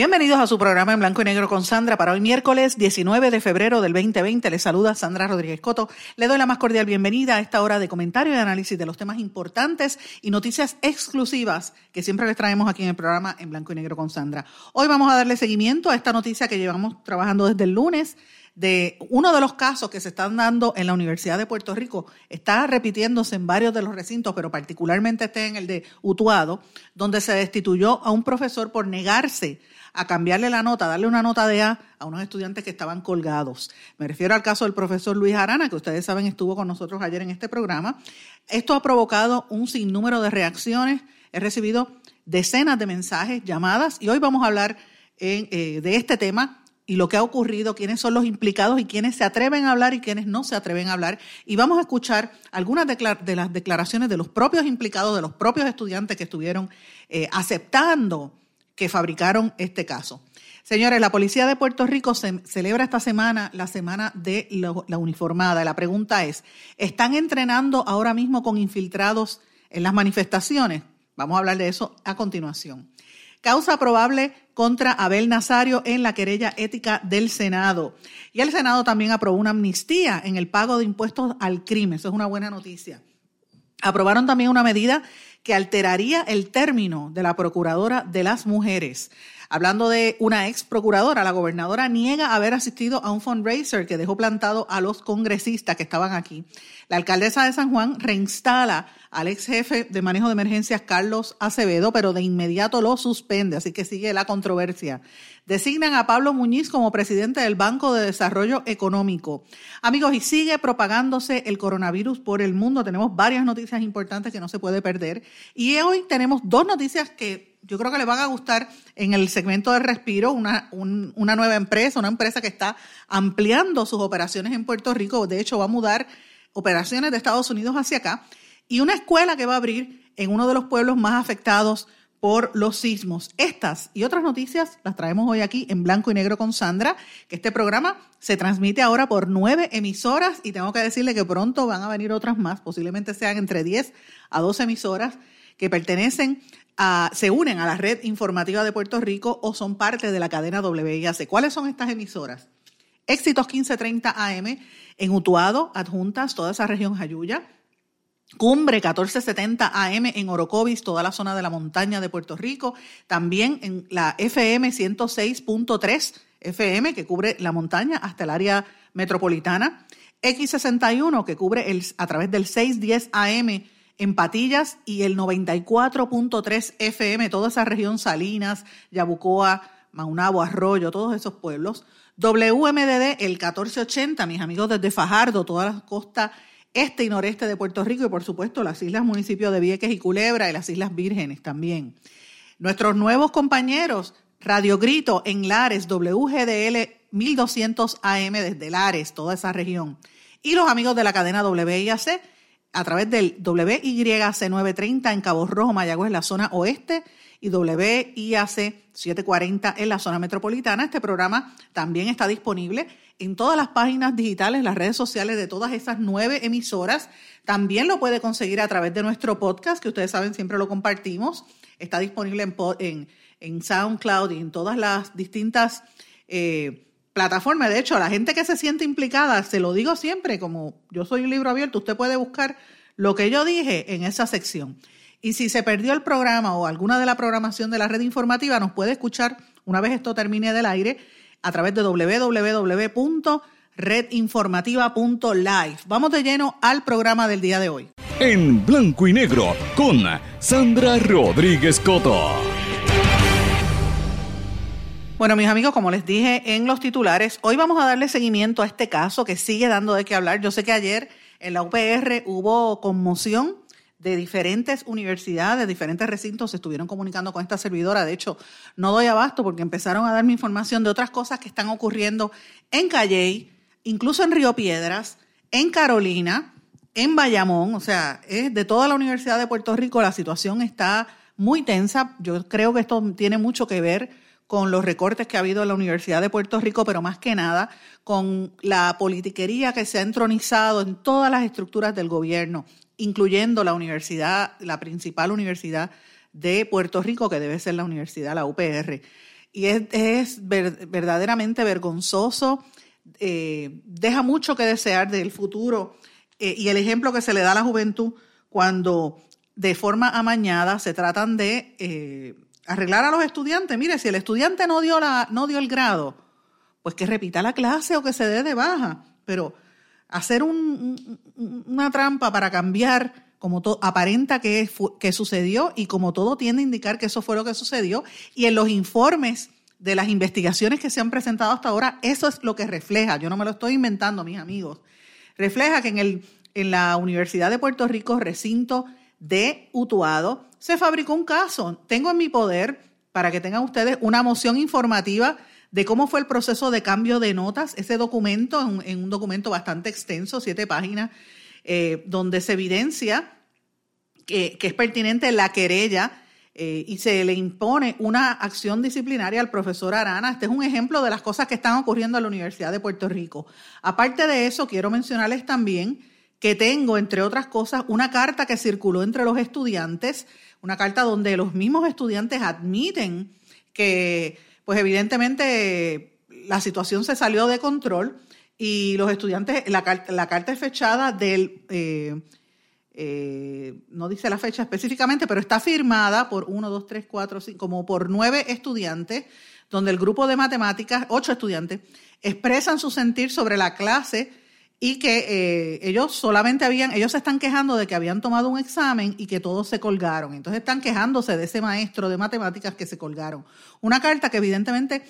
Bienvenidos a su programa en blanco y negro con Sandra para hoy miércoles 19 de febrero del 2020. Les saluda Sandra Rodríguez Coto. Le doy la más cordial bienvenida a esta hora de comentario y análisis de los temas importantes y noticias exclusivas que siempre les traemos aquí en el programa en blanco y negro con Sandra. Hoy vamos a darle seguimiento a esta noticia que llevamos trabajando desde el lunes de uno de los casos que se están dando en la Universidad de Puerto Rico, está repitiéndose en varios de los recintos, pero particularmente este en el de Utuado, donde se destituyó a un profesor por negarse a cambiarle la nota, darle una nota de A a unos estudiantes que estaban colgados. Me refiero al caso del profesor Luis Arana, que ustedes saben estuvo con nosotros ayer en este programa. Esto ha provocado un sinnúmero de reacciones. He recibido decenas de mensajes, llamadas, y hoy vamos a hablar eh, de este tema y lo que ha ocurrido, quiénes son los implicados y quiénes se atreven a hablar y quiénes no se atreven a hablar. Y vamos a escuchar algunas de las declaraciones de los propios implicados, de los propios estudiantes que estuvieron eh, aceptando que fabricaron este caso. Señores, la Policía de Puerto Rico celebra esta semana la semana de la uniformada. La pregunta es, ¿están entrenando ahora mismo con infiltrados en las manifestaciones? Vamos a hablar de eso a continuación. Causa probable contra Abel Nazario en la querella ética del Senado. Y el Senado también aprobó una amnistía en el pago de impuestos al crimen. Eso es una buena noticia. Aprobaron también una medida que alteraría el término de la Procuradora de las Mujeres. Hablando de una ex procuradora, la gobernadora niega haber asistido a un fundraiser que dejó plantado a los congresistas que estaban aquí. La alcaldesa de San Juan reinstala al ex jefe de manejo de emergencias, Carlos Acevedo, pero de inmediato lo suspende, así que sigue la controversia. Designan a Pablo Muñiz como presidente del Banco de Desarrollo Económico. Amigos, y sigue propagándose el coronavirus por el mundo. Tenemos varias noticias importantes que no se puede perder. Y hoy tenemos dos noticias que yo creo que les van a gustar en el segmento de respiro, una, una nueva empresa, una empresa que está ampliando sus operaciones en Puerto Rico. De hecho, va a mudar operaciones de Estados Unidos hacia acá y una escuela que va a abrir en uno de los pueblos más afectados por los sismos. Estas y otras noticias las traemos hoy aquí en blanco y negro con Sandra, que este programa se transmite ahora por nueve emisoras y tengo que decirle que pronto van a venir otras más, posiblemente sean entre 10 a 12 emisoras que pertenecen a, se unen a la red informativa de Puerto Rico o son parte de la cadena WIAC. ¿Cuáles son estas emisoras? Éxitos 1530 AM en Utuado, adjuntas, toda esa región Jayuya, Cumbre 1470 AM en Orocovis, toda la zona de la montaña de Puerto Rico. También en la FM 106.3 FM, que cubre la montaña hasta el área metropolitana. X61, que cubre el, a través del 610 AM en Patillas y el 94.3 FM, toda esa región Salinas, Yabucoa, Maunabo, Arroyo, todos esos pueblos. WMDD, el 1480, mis amigos desde Fajardo, toda la costa este y noreste de Puerto Rico y por supuesto las islas municipios de Vieques y Culebra y las Islas Vírgenes también. Nuestros nuevos compañeros, Radio Grito en Lares, WGDL 1200 AM desde Lares, toda esa región. Y los amigos de la cadena WIAC a través del WIAC 930 en Cabo Rojo, Mayagüez, la zona oeste, y WIAC 740 en la zona metropolitana. Este programa también está disponible en todas las páginas digitales, las redes sociales de todas esas nueve emisoras. También lo puede conseguir a través de nuestro podcast, que ustedes saben, siempre lo compartimos. Está disponible en, en, SoundCloud y en todas las distintas eh, plataformas. De hecho, a la gente que se siente implicada, se lo digo siempre, como yo soy un libro abierto, usted puede buscar lo que yo dije en esa sección. Y si se perdió el programa o alguna de la programación de la red informativa, nos puede escuchar una vez esto termine del aire a través de www.redinformativa.live. Vamos de lleno al programa del día de hoy. En blanco y negro con Sandra Rodríguez Coto. Bueno, mis amigos, como les dije en los titulares, hoy vamos a darle seguimiento a este caso que sigue dando de qué hablar. Yo sé que ayer en la UPR hubo conmoción de diferentes universidades, diferentes recintos, se estuvieron comunicando con esta servidora. De hecho, no doy abasto porque empezaron a darme información de otras cosas que están ocurriendo en Calley, incluso en Río Piedras, en Carolina, en Bayamón, o sea, es de toda la Universidad de Puerto Rico la situación está muy tensa. Yo creo que esto tiene mucho que ver con los recortes que ha habido en la Universidad de Puerto Rico, pero más que nada con la politiquería que se ha entronizado en todas las estructuras del gobierno, incluyendo la universidad, la principal universidad de Puerto Rico, que debe ser la universidad, la UPR. Y es, verdaderamente vergonzoso, eh, deja mucho que desear del futuro eh, y el ejemplo que se le da a la juventud cuando de forma amañada se tratan de... Eh, arreglar a los estudiantes. Mire, si el estudiante no dio, la, no dio el grado, pues que repita la clase o que se dé de baja. Pero hacer una trampa para cambiar como aparenta que, que sucedió y como todo tiende a indicar que eso fue lo que sucedió. Y en los informes de las investigaciones que se han presentado hasta ahora, eso es lo que refleja. Yo no me lo estoy inventando, mis amigos. Refleja que en, el, en la Universidad de Puerto Rico, recinto de Utuado, se fabricó un caso. Tengo en mi poder, para que tengan ustedes, una moción informativa de cómo fue el proceso de cambio de notas, ese documento, en, un documento bastante extenso, siete páginas, eh, donde se evidencia que, es pertinente la querella eh, y se le impone una acción disciplinaria al profesor Arana. Este es un ejemplo de las cosas que están ocurriendo en la Universidad de Puerto Rico. Aparte de eso, quiero mencionarles también que tengo, entre otras cosas, una carta que circuló entre los estudiantes, una carta donde los mismos estudiantes admiten que, pues evidentemente, la situación se salió de control y los estudiantes, la, carta es fechada del, eh, eh, no dice la fecha específicamente, pero está firmada por uno, dos, tres, cuatro, cinco, como por nueve estudiantes, donde el grupo de matemáticas, ocho estudiantes, expresan su sentir sobre la clase y que eh, ellos solamente habían, ellos se están quejando de que habían tomado un examen y que todos se colgaron. Entonces están quejándose de ese maestro de matemáticas que se colgaron. Una carta que evidentemente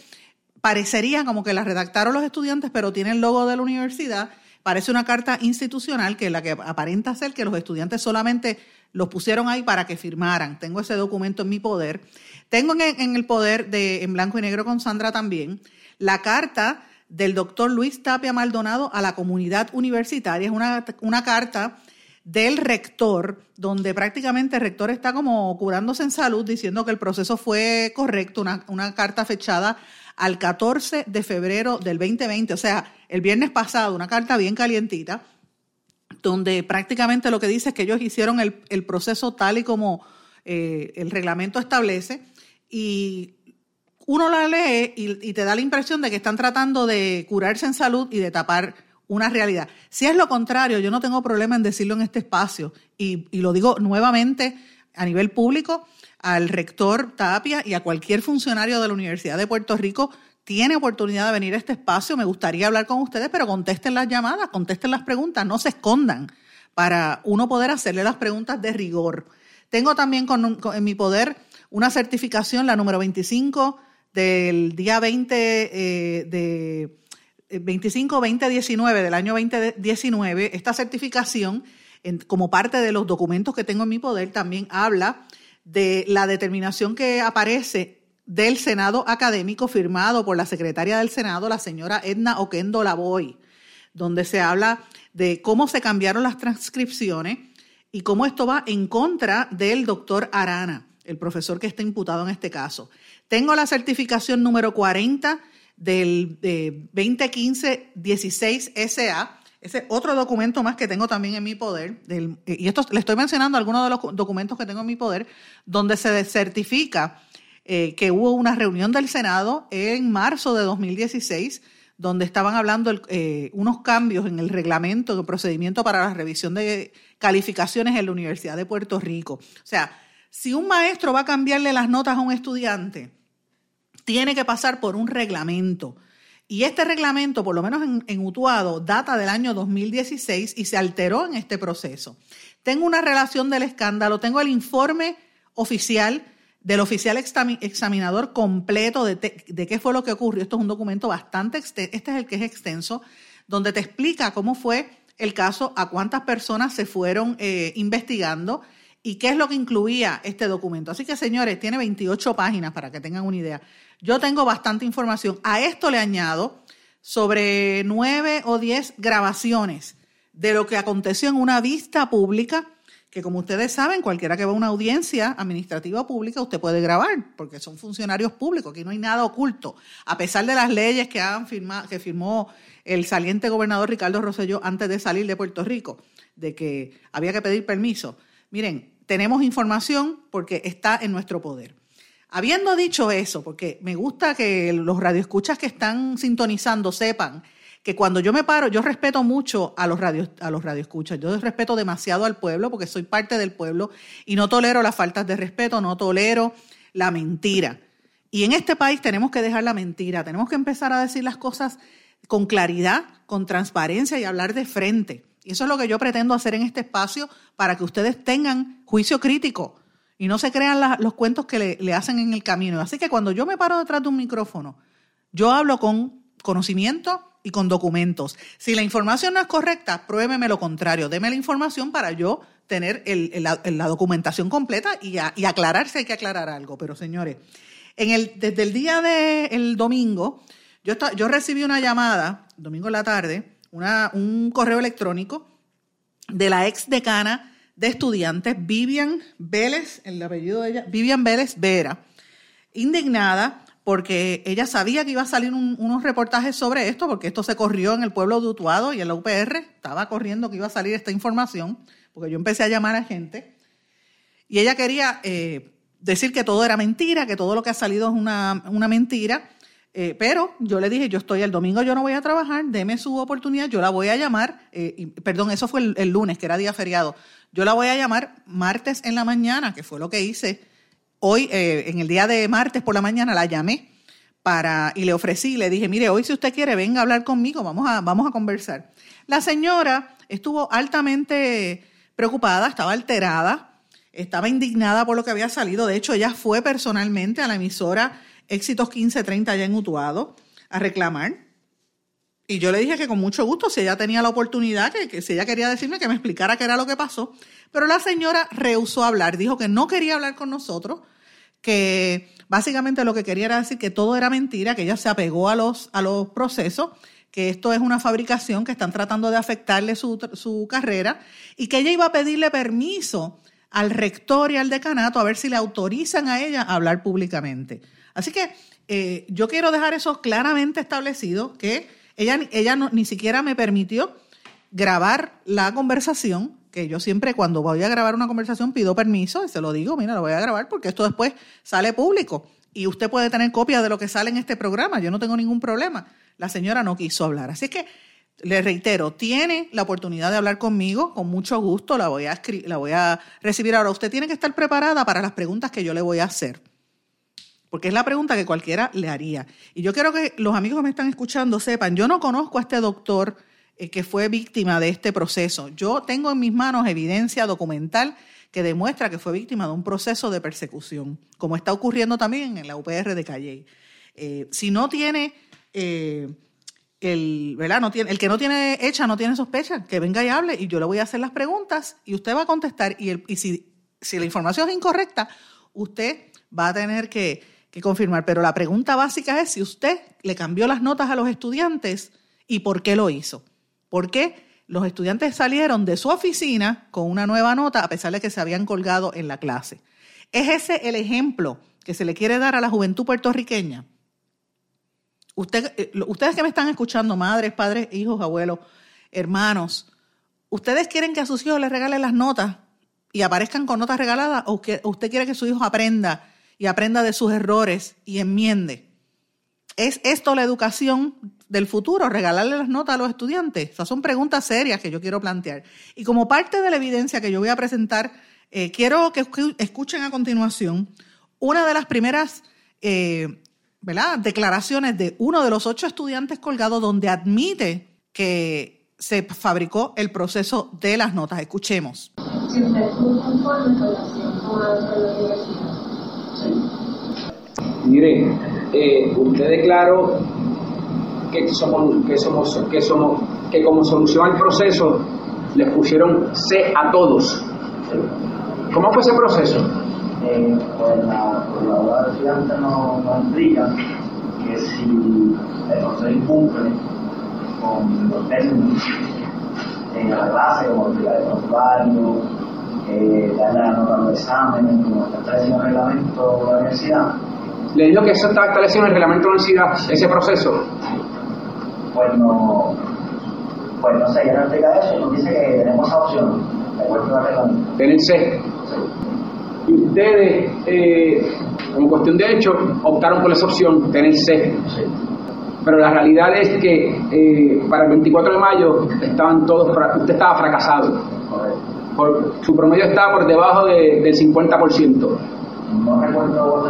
parecería como que la redactaron los estudiantes, pero tiene el logo de la universidad. Parece una carta institucional que la que aparenta ser que los estudiantes solamente los pusieron ahí para que firmaran. Tengo ese documento en mi poder. Tengo en, en el poder de en blanco y negro con Sandra también la carta del doctor Luis Tapia Maldonado a la comunidad universitaria. Es una, una carta del rector, donde prácticamente el rector está como curándose en salud, diciendo que el proceso fue correcto, una, una, carta fechada al 14 de febrero del 2020, o sea, el viernes pasado, una carta bien calientita, donde prácticamente lo que dice es que ellos hicieron el, el proceso tal y como eh, el reglamento establece y uno la lee y, te da la impresión de que están tratando de curarse en salud y de tapar una realidad. Si es lo contrario, yo no tengo problema en decirlo en este espacio y, lo digo nuevamente a nivel público al rector Tapia y a cualquier funcionario de la Universidad de Puerto Rico tiene oportunidad de venir a este espacio. Me gustaría hablar con ustedes, pero contesten las llamadas, contesten las preguntas, no se escondan para uno poder hacerle las preguntas de rigor. Tengo también en mi poder una certificación, la número 25 del día 20 eh, de 25-2019 eh, del año 2019, esta certificación, como parte de los documentos que tengo en mi poder, también habla de la determinación que aparece del Senado académico firmado por la secretaria del Senado, la señora Edna Oquendo Lavoy, donde se habla de cómo se cambiaron las transcripciones y cómo esto va en contra del doctor Arana, el profesor que está imputado en este caso. Tengo la certificación número 40 del 2015-16 SA. Ese otro documento más que tengo también en mi poder, y esto le estoy mencionando algunos de los documentos que tengo en mi poder, donde se certifica eh, que hubo una reunión del Senado en marzo de 2016, donde estaban hablando eh, unos cambios en el reglamento, el procedimiento para la revisión de calificaciones en la Universidad de Puerto Rico. O sea, si un maestro va a cambiarle las notas a un estudiante, tiene que pasar por un reglamento. Y este reglamento, por lo menos en, Utuado, data del año 2016 y se alteró en este proceso. Tengo una relación del escándalo, tengo el informe oficial del oficial examinador completo de, qué fue lo que ocurrió. Esto es un documento bastante extenso, este es el que es extenso, donde te explica cómo fue el caso, a cuántas personas se fueron eh, investigando y qué es lo que incluía este documento. Así que, señores, tiene 28 páginas para que tengan una idea. Yo tengo bastante información. A esto le añado sobre nueve o diez grabaciones de lo que aconteció en una vista pública, que como ustedes saben, cualquiera que va a una audiencia administrativa pública, usted puede grabar, porque son funcionarios públicos, aquí no hay nada oculto. A pesar de las leyes que, han firmado, que firmó el saliente gobernador Ricardo Rosselló antes de salir de Puerto Rico, de que había que pedir permiso. Miren, tenemos información porque está en nuestro poder. Habiendo dicho eso, porque me gusta que los radioescuchas que están sintonizando sepan que cuando yo me paro, yo respeto mucho a los radios, a los radioescuchas, yo respeto demasiado al pueblo porque soy parte del pueblo y no tolero las faltas de respeto, no tolero la mentira. Y en este país tenemos que dejar la mentira, tenemos que empezar a decir las cosas con claridad, con transparencia y hablar de frente. Y eso es lo que yo pretendo hacer en este espacio para que ustedes tengan juicio crítico y no se crean los cuentos que le, hacen en el camino. Así que cuando yo me paro detrás de un micrófono, yo hablo con conocimiento y con documentos. Si la información no es correcta, pruébeme lo contrario. Deme la información para yo tener la, documentación completa y, aclarar si hay que aclarar algo. Pero señores, en el, desde el día del domingo, yo, yo recibí una llamada, domingo en la tarde, un correo electrónico de la ex decana de estudiantes, Vivian Vélez, el apellido de ella, Vivian Vélez Vera, indignada porque ella sabía que iba a salir unos reportajes sobre esto, porque esto se corrió en el pueblo de Utuado y en la UPR, estaba corriendo que iba a salir esta información, porque yo empecé a llamar a gente, y ella quería eh, decir que todo era mentira, que todo lo que ha salido es una, una mentira, eh, pero yo le dije, yo estoy el domingo, yo no voy a trabajar, deme su oportunidad, yo la voy a llamar, eh, y, perdón, eso fue el, lunes, que era día feriado, yo la voy a llamar martes en la mañana, que fue lo que hice. Hoy, eh, en el día de martes por la mañana, la llamé para, y le ofrecí, le dije, mire, hoy si usted quiere, venga a hablar conmigo, vamos a, vamos a conversar. La señora estuvo altamente preocupada, estaba alterada, estaba indignada por lo que había salido. De hecho, ella fue personalmente a la emisora Éxitos 1530 allá en Utuado a reclamar. Y yo le dije que con mucho gusto, si ella tenía la oportunidad, que, si ella quería decirme que me explicara qué era lo que pasó. Pero la señora rehusó hablar, dijo que no quería hablar con nosotros, que básicamente lo que quería era decir que todo era mentira, que ella se apegó a los, a los procesos, que esto es una fabricación, que están tratando de afectarle su, su carrera y que ella iba a pedirle permiso al rector y al decanato a ver si le autorizan a ella a hablar públicamente. Así que eh, yo quiero dejar eso claramente establecido, que ella, ella ni siquiera me permitió grabar la conversación, que yo siempre cuando voy a grabar una conversación pido permiso y se lo digo, mira, lo voy a grabar porque esto después sale público y usted puede tener copia de lo que sale en este programa, yo no tengo ningún problema. La señora no quiso hablar. Así que le reitero, tiene la oportunidad de hablar conmigo, con mucho gusto la voy a, la voy a recibir. Ahora, usted tiene que estar preparada para las preguntas que yo le voy a hacer porque es la pregunta que cualquiera le haría. Y yo quiero que los amigos que me están escuchando sepan, yo no conozco a este doctor eh, que fue víctima de este proceso. Yo tengo en mis manos evidencia documental que demuestra que fue víctima de un proceso de persecución, como está ocurriendo también en la UPR de Calle. Eh, si no tiene, eh, el, ¿verdad? No tiene, el que no tiene hecha no tiene sospecha, que venga y hable y yo le voy a hacer las preguntas y usted va a contestar y, y si, si la información es incorrecta, usted va a tener que que confirmar. Pero la pregunta básica es si usted le cambió las notas a los estudiantes y por qué lo hizo. ¿Por qué los estudiantes salieron de su oficina con una nueva nota a pesar de que se habían colgado en la clase? ¿Es ese el ejemplo que se le quiere dar a la juventud puertorriqueña? Eh, ustedes que me están escuchando, madres, padres, hijos, abuelos, hermanos, ¿ustedes quieren que a sus hijos les regalen las notas y aparezcan con notas regaladas o usted quiere que su hijo aprenda y aprenda de sus errores y enmiende. ¿Es esto la educación del futuro? ¿Regalarle las notas a los estudiantes? Esas son preguntas serias que yo quiero plantear. Y como parte de la evidencia que yo voy a presentar, eh, quiero que escuchen a continuación una de las primeras eh, declaraciones de uno de los ocho estudiantes colgados donde admite que se fabricó el proceso de las notas. Escuchemos. Si usted Mire, eh, usted declaró que somos, que somos, que somos, que como solución al proceso le pusieron C a todos. ¿Cómo fue ese proceso? Eh, pues la colaboradora de estudiantes nos, nos explica que si el profesor incumple con los términos en la clase, como el prontuario, eh, la nota exámenes, como está establecido en el reglamento de la universidad, Le dijo que eso estaba establecido en el reglamento de la universidad, ese proceso. pues no, pues no sé, ella nos explica eso y nos dice que tenemos esa opción, de acuerdo al reglamento. Tener C. Y ustedes, eh, como cuestión de hecho, optaron por esa opción, tener C. Sí, Pero la realidad es que eh, para el 24 de mayo estaban todos, usted estaba fracasado. Por- su promedio estaba por debajo de- del 50%. No recuerdo.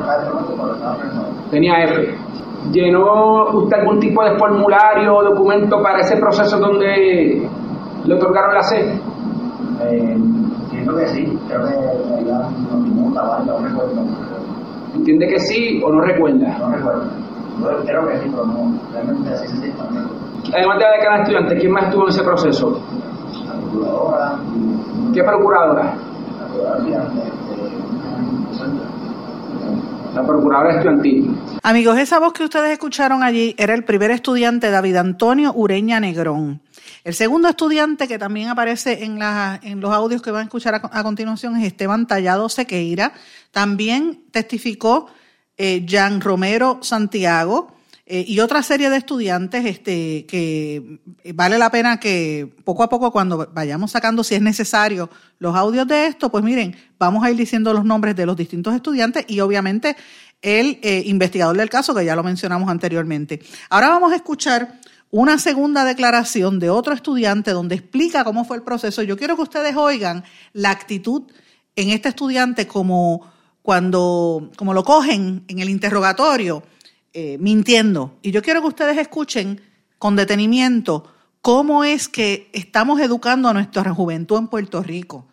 Tenía F. ¿Llenó usted algún tipo de formulario o documento para ese proceso donde le otorgaron la C? Eh, entiendo que sí, creo que ¿vale? no recuerdo. ¿Entiende que sí o no recuerda? No recuerdo. Yo creo que sí, pero no, realmente así se no. Además de la decana de estudiantes, ¿quién más estuvo en ese proceso? La procuradora, ¿Qué procuradora? la procuradora estudiantil. Amigos, esa voz que ustedes escucharon allí era el primer estudiante David Antonio Ureña Negrón. El segundo estudiante que también aparece en, en los audios que van a escuchar a, a continuación es Esteban Tallado Sequeira. También testificó eh, Jan Romero Santiago eh, y otra serie de estudiantes este, que vale la pena que poco a poco cuando vayamos sacando, si es necesario, los audios de esto, pues miren, vamos a ir diciendo los nombres de los distintos estudiantes y obviamente el eh, investigador del caso, que ya lo mencionamos anteriormente. Ahora vamos a escuchar una segunda declaración de otro estudiante donde explica cómo fue el proceso. Yo quiero que ustedes oigan la actitud en este estudiante como cuando como lo cogen en el interrogatorio eh, mintiendo. Y yo quiero que ustedes escuchen con detenimiento cómo es que estamos educando a nuestra juventud en Puerto Rico.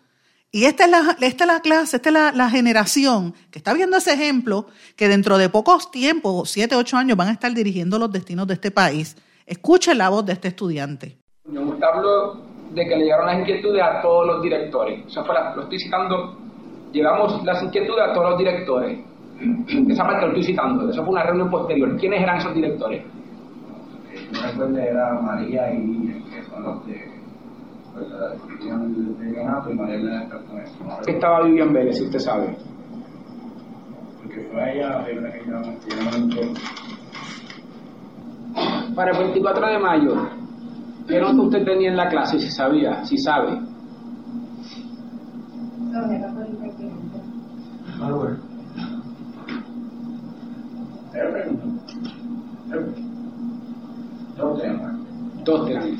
Y esta es la, esta es la clase, esta es la, generación que está viendo ese ejemplo, que dentro de pocos tiempos, siete, ocho años, van a estar dirigiendo los destinos de este país. Escuchen la voz de este estudiante. Gusta hablo de que le llegaron las inquietudes a todos los directores. Eso fue la- lo estoy citando. Llevamos las inquietudes a todos los directores. Esa parte lo estoy citando. Eso fue una reunión posterior. ¿Quiénes eran esos directores? Recuerdo era María y que son los de pues, la descripción del ganato y María. No recuerdo, Estaba Vivian Vélez, si usted sabe. Porque fue ella la primera que no Para el 24 de mayo, ¿qué nota usted tenía en la clase? Si sabía, si sabe. No. Pero pregunto. Dos tenían.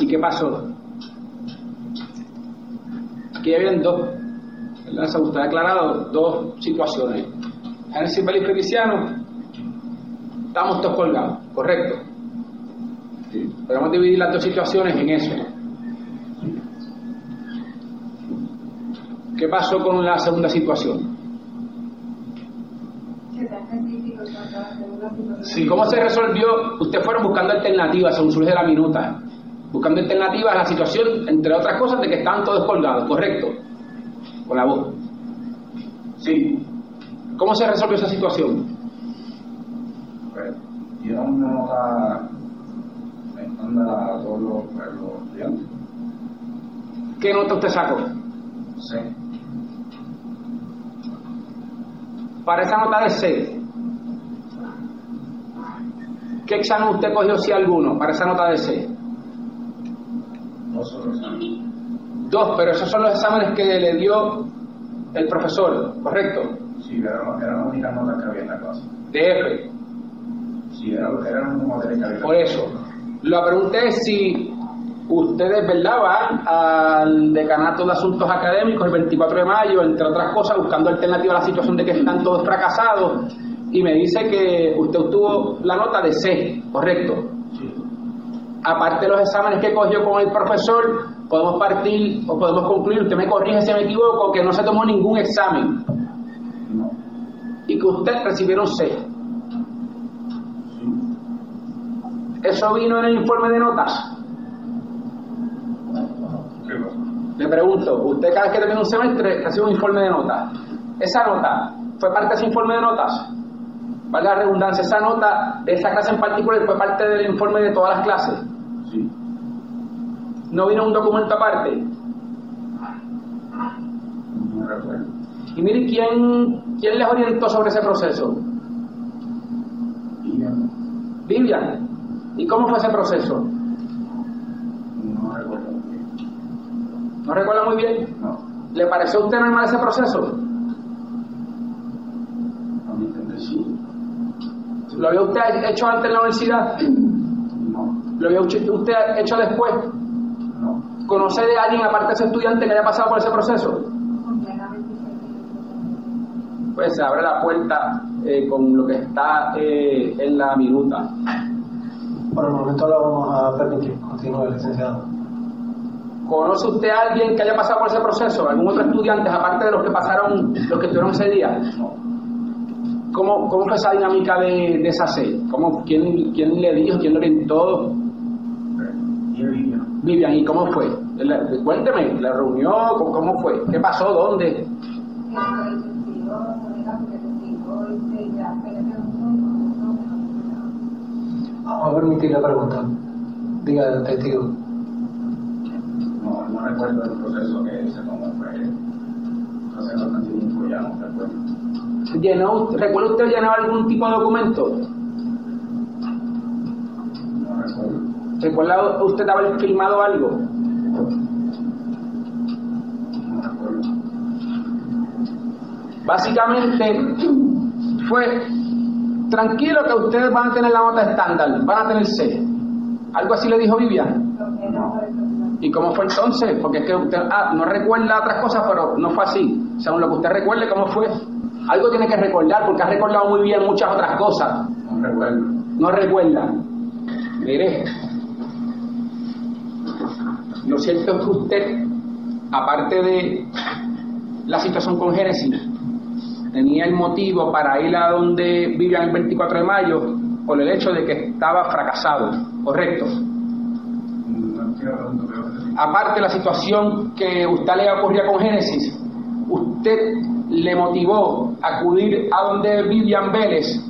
¿Y qué pasó? Aquí habían dos, ¿verdad? Se usted ha aclarado dos situaciones. Génesis y Feliciano, estamos todos colgados, correcto. Podemos dividir las dos situaciones en eso. ¿Qué pasó con la segunda situación? Sí, ¿Cómo se resolvió? Ustedes fueron buscando alternativas según surge la minuta. Buscando alternativas a la situación, entre otras cosas, de que estaban todos colgados, ¿correcto? Con la voz. Sí. ¿Cómo se resolvió esa situación? Pues, dieron una nota estándar a todos los, pues, los estudiantes. ¿Qué nota usted sacó? Sí. Para esa nota de C, ¿qué examen usted cogió si alguno para esa nota de C? No solo sí. Dos, pero esos son los exámenes que le dio el profesor, ¿correcto? Sí, eran era la única nota que había en la clase. De F. Sí, era, era una materia que había. Por eso, la pregunta es si ustedes, ¿verdad?, van al decanato de asuntos académicos el 24 de mayo, entre otras cosas, buscando alternativa a la situación de que están todos fracasados, y me dice que usted obtuvo la nota de C, ¿correcto? Sí. Aparte de los exámenes que cogió con el profesor, podemos partir o podemos concluir, usted me corrige si me equivoco, que no se tomó ningún examen No. y que usted recibieron C. Sí. ¿Eso vino en el informe de notas? Le pregunto, usted cada vez que termina un semestre recibe un informe de notas. ¿Esa nota fue parte de ese informe de notas? Vale la redundancia, esa nota de esa clase en particular fue parte del informe de todas las clases. Sí. ¿No vino un documento aparte? No recuerdo. Y mire, ¿quién, quién les orientó sobre ese proceso? Vivian. Vivian. ¿Y cómo fue ese proceso? No recuerdo bien. ¿No recuerda muy bien? No. ¿Le pareció a usted normal ese proceso? A mi entender sí. ¿Lo había usted hecho antes en la universidad? No. ¿Lo había usted hecho después? No. ¿Conoce de alguien, aparte de ese estudiante, que haya pasado por ese proceso? Pues se abre la puerta eh, con lo que está eh, en la minuta. Por el momento lo vamos a permitir. Continúe, licenciado. ¿Conoce usted a alguien que haya pasado por ese proceso? ¿Algún otro estudiante, aparte de los que pasaron, los que estuvieron ese día? ¿Cómo, cómo fue esa dinámica de, de esa sed? ¿Cómo, quién, ¿Quién le dijo? ¿Quién le orientó? Vivian. Vivian, ¿y cómo fue? Cuénteme, ¿la reunió? ¿Cómo, cómo fue? ¿Qué pasó? ¿Dónde? Vamos a permitir la pregunta. Diga, testigo. No, no recuerdo el proceso que se tomó. Fue hace bastante tiempo ya, no recuerdo. ¿Llenó, ¿Recuerda usted llenar algún tipo de documento? No recuerdo. ¿Recuerda usted haber firmado algo? No recuerdo. Básicamente fue tranquilo que ustedes van a tener la nota estándar, van a tener C. Algo así le dijo Vivian. ¿Y cómo fue entonces? Porque es que usted ah, no recuerda otras cosas, pero no fue así. Según lo que usted recuerde, ¿cómo fue? Algo tiene que recordar, porque ha recordado muy bien muchas otras cosas. No recuerdo. No recuerda. Mire, lo cierto es que usted, aparte de la situación con Génesis, tenía el motivo para ir a donde vivían el 24 de mayo por el hecho de que estaba fracasado, ¿correcto? No Aparte de la situación que usted le ocurría con Génesis, usted le motivó a acudir a donde Vivian Vélez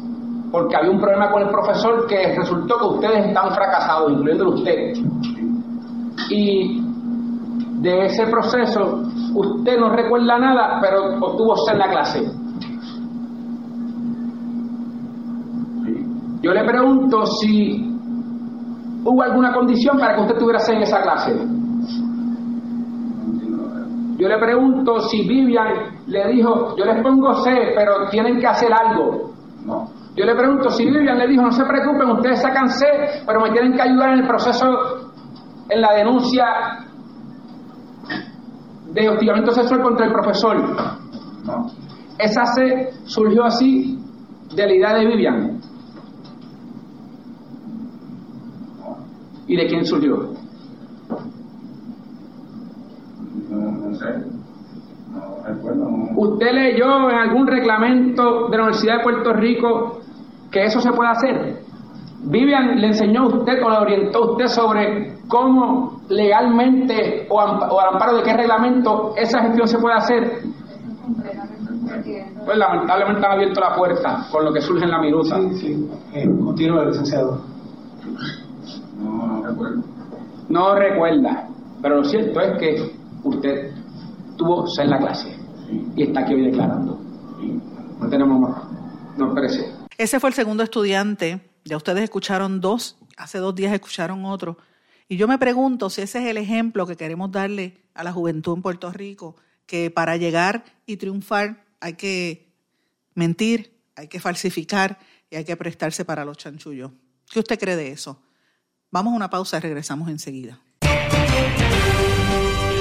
porque había un problema con el profesor que resultó que ustedes estaban fracasados, incluyéndolo usted. Y de ese proceso, usted no recuerda nada, pero obtuvo C en la clase. Yo le pregunto si hubo alguna condición para que usted tuviera C en esa clase. Yo le pregunto si Vivian le dijo, yo les pongo C, pero tienen que hacer algo. No. Yo le pregunto si Vivian le dijo, no se preocupen, ustedes sacan C, pero me tienen que ayudar en el proceso, en la denuncia de hostigamiento sexual contra el profesor. No. Esa C surgió así de la idea de Vivian. ¿Y de quién surgió? No, no sé. No recuerdo. No. ¿Usted leyó en algún reglamento de la Universidad de Puerto Rico que eso se puede hacer? Vivian le enseñó a usted o le orientó a usted sobre cómo legalmente o, o al amparo de qué reglamento esa gestión se puede hacer. Pues lamentablemente han abierto la puerta con lo que surge en la minuta. Sí, sí. Eh, continúe, licenciado. No, no recuerdo. No recuerda, pero lo cierto es que usted tuvo en la clase y está aquí hoy declarando. No tenemos más. No parece. Ese fue el segundo estudiante. Ya ustedes escucharon dos, hace dos días escucharon otro. Y yo me pregunto si ese es el ejemplo que queremos darle a la juventud en Puerto Rico, que para llegar y triunfar hay que mentir, hay que falsificar y hay que prestarse para los chanchullos. ¿Qué usted cree de eso? Vamos a una pausa y regresamos enseguida.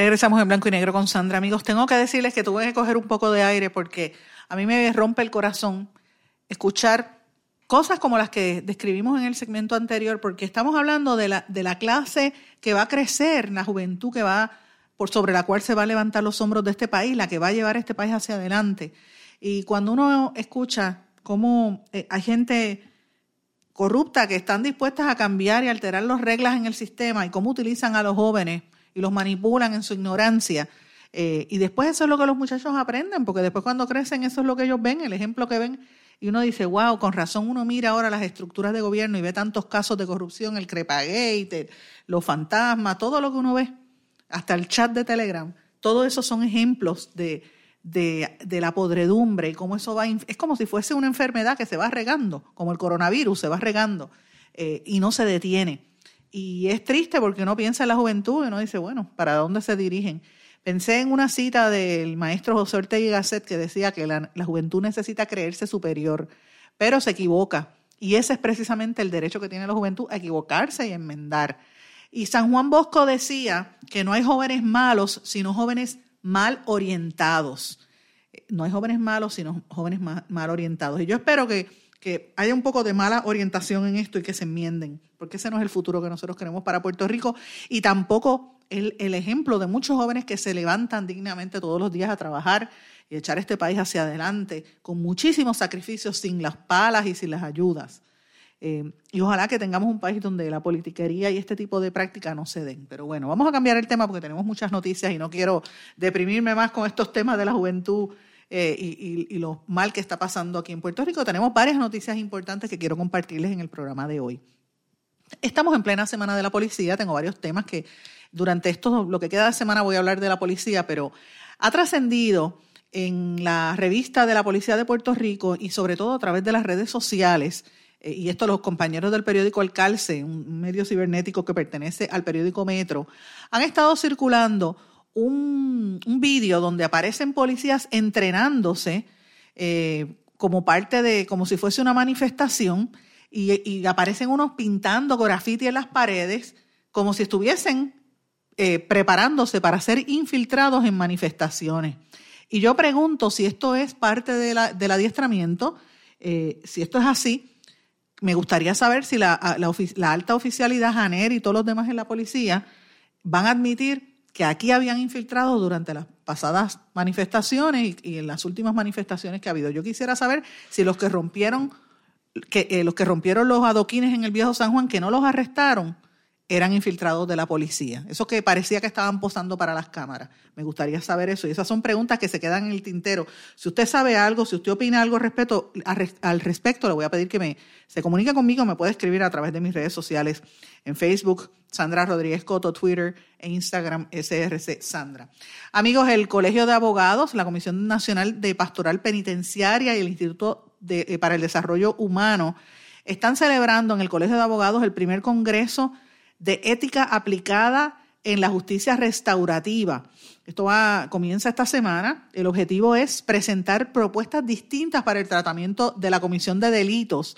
Regresamos en blanco y negro con Sandra. Amigos, tengo que decirles que tuve que coger un poco de aire porque a mí me rompe el corazón escuchar cosas como las que describimos en el segmento anterior, porque estamos hablando de la, de la clase que va a crecer, la juventud que va, por sobre la cual se va a levantar los hombros de este país, la que va a llevar este país hacia adelante. Y cuando uno escucha cómo eh, hay gente corrupta que están dispuestas a cambiar y alterar las reglas en el sistema y cómo utilizan a los jóvenes y los manipulan en su ignorancia. Eh, y después eso es lo que los muchachos aprenden, porque después cuando crecen eso es lo que ellos ven, el ejemplo que ven. Y uno dice, wow, con razón uno mira ahora las estructuras de gobierno y ve tantos casos de corrupción, el Crepagate, los fantasmas, todo lo que uno ve, hasta el chat de Telegram, todo eso son ejemplos de, de, de, la podredumbre y cómo eso va, es como si fuese una enfermedad que se va regando, como el coronavirus se va regando eh, y no se detiene. Y es triste porque uno piensa en la juventud y uno dice, bueno, ¿para dónde se dirigen? Pensé en una cita del maestro José Ortega Gasset que decía que la, la juventud necesita creerse superior, pero se equivoca. Y ese es precisamente el derecho que tiene la juventud a equivocarse y enmendar. Y San Juan Bosco decía que no hay jóvenes malos, sino jóvenes mal orientados. No hay jóvenes malos, sino jóvenes mal orientados. Y yo espero que, que, haya un poco de mala orientación en esto y que se enmienden, porque ese no es el futuro que nosotros queremos para Puerto Rico y tampoco el, el ejemplo de muchos jóvenes que se levantan dignamente todos los días a trabajar y echar este país hacia adelante con muchísimos sacrificios, sin las palas y sin las ayudas. Eh, y ojalá que tengamos un país donde la politiquería y este tipo de práctica no se den. Pero bueno, vamos a cambiar el tema porque tenemos muchas noticias y no quiero deprimirme más con estos temas de la juventud eh, y, y, lo mal que está pasando aquí en Puerto Rico. Tenemos varias noticias importantes que quiero compartirles en el programa de hoy. Estamos en plena semana de la policía, tengo varios temas que durante esto, lo que queda de semana voy a hablar de la policía, pero ha trascendido en la revista de la Policía de Puerto Rico y sobre todo a través de las redes sociales eh, y esto los compañeros del periódico El Calce, un medio cibernético que pertenece al periódico Metro, han estado circulando un, un vídeo donde aparecen policías entrenándose eh, como parte de, como si fuese una manifestación, y, aparecen unos pintando graffiti en las paredes, como si estuviesen eh, preparándose para ser infiltrados en manifestaciones. Y yo pregunto si esto es parte de la, del adiestramiento, eh, si esto es así, me gustaría saber si la, la, la, alta oficialidad, Janer y todos los demás en la policía van a admitir que aquí habían infiltrado durante las pasadas manifestaciones y, en las últimas manifestaciones que ha habido. Yo quisiera saber si los que rompieron, que, eh, los que rompieron los adoquines en el viejo San Juan, que no los arrestaron, eran infiltrados de la policía. Eso que parecía que estaban posando para las cámaras. Me gustaría saber eso. Y esas son preguntas que se quedan en el tintero. Si usted sabe algo, si usted opina algo al respecto, al respecto le voy a pedir que me, se comunique conmigo. Me puede escribir a través de mis redes sociales en Facebook, Sandra Rodríguez Coto, Twitter e Instagram, SRC Sandra. Amigos, el Colegio de Abogados, la Comisión Nacional de Pastoral Penitenciaria y el Instituto eh, para el Desarrollo Humano están celebrando en el Colegio de Abogados el primer congreso de ética aplicada en la justicia restaurativa. Esto va, comienza esta semana. El objetivo es presentar propuestas distintas para el tratamiento de la comisión de delitos